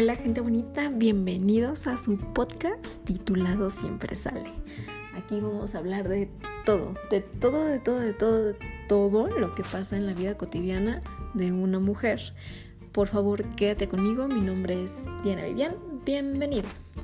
Hola gente bonita, bienvenidos a su podcast titulado Siempre sale. Aquí vamos a hablar de todo, de todo, de todo, de todo, de todo lo que pasa en la vida cotidiana de una mujer. Por favor, quédate conmigo, mi nombre es Diana Vivian, bienvenidos.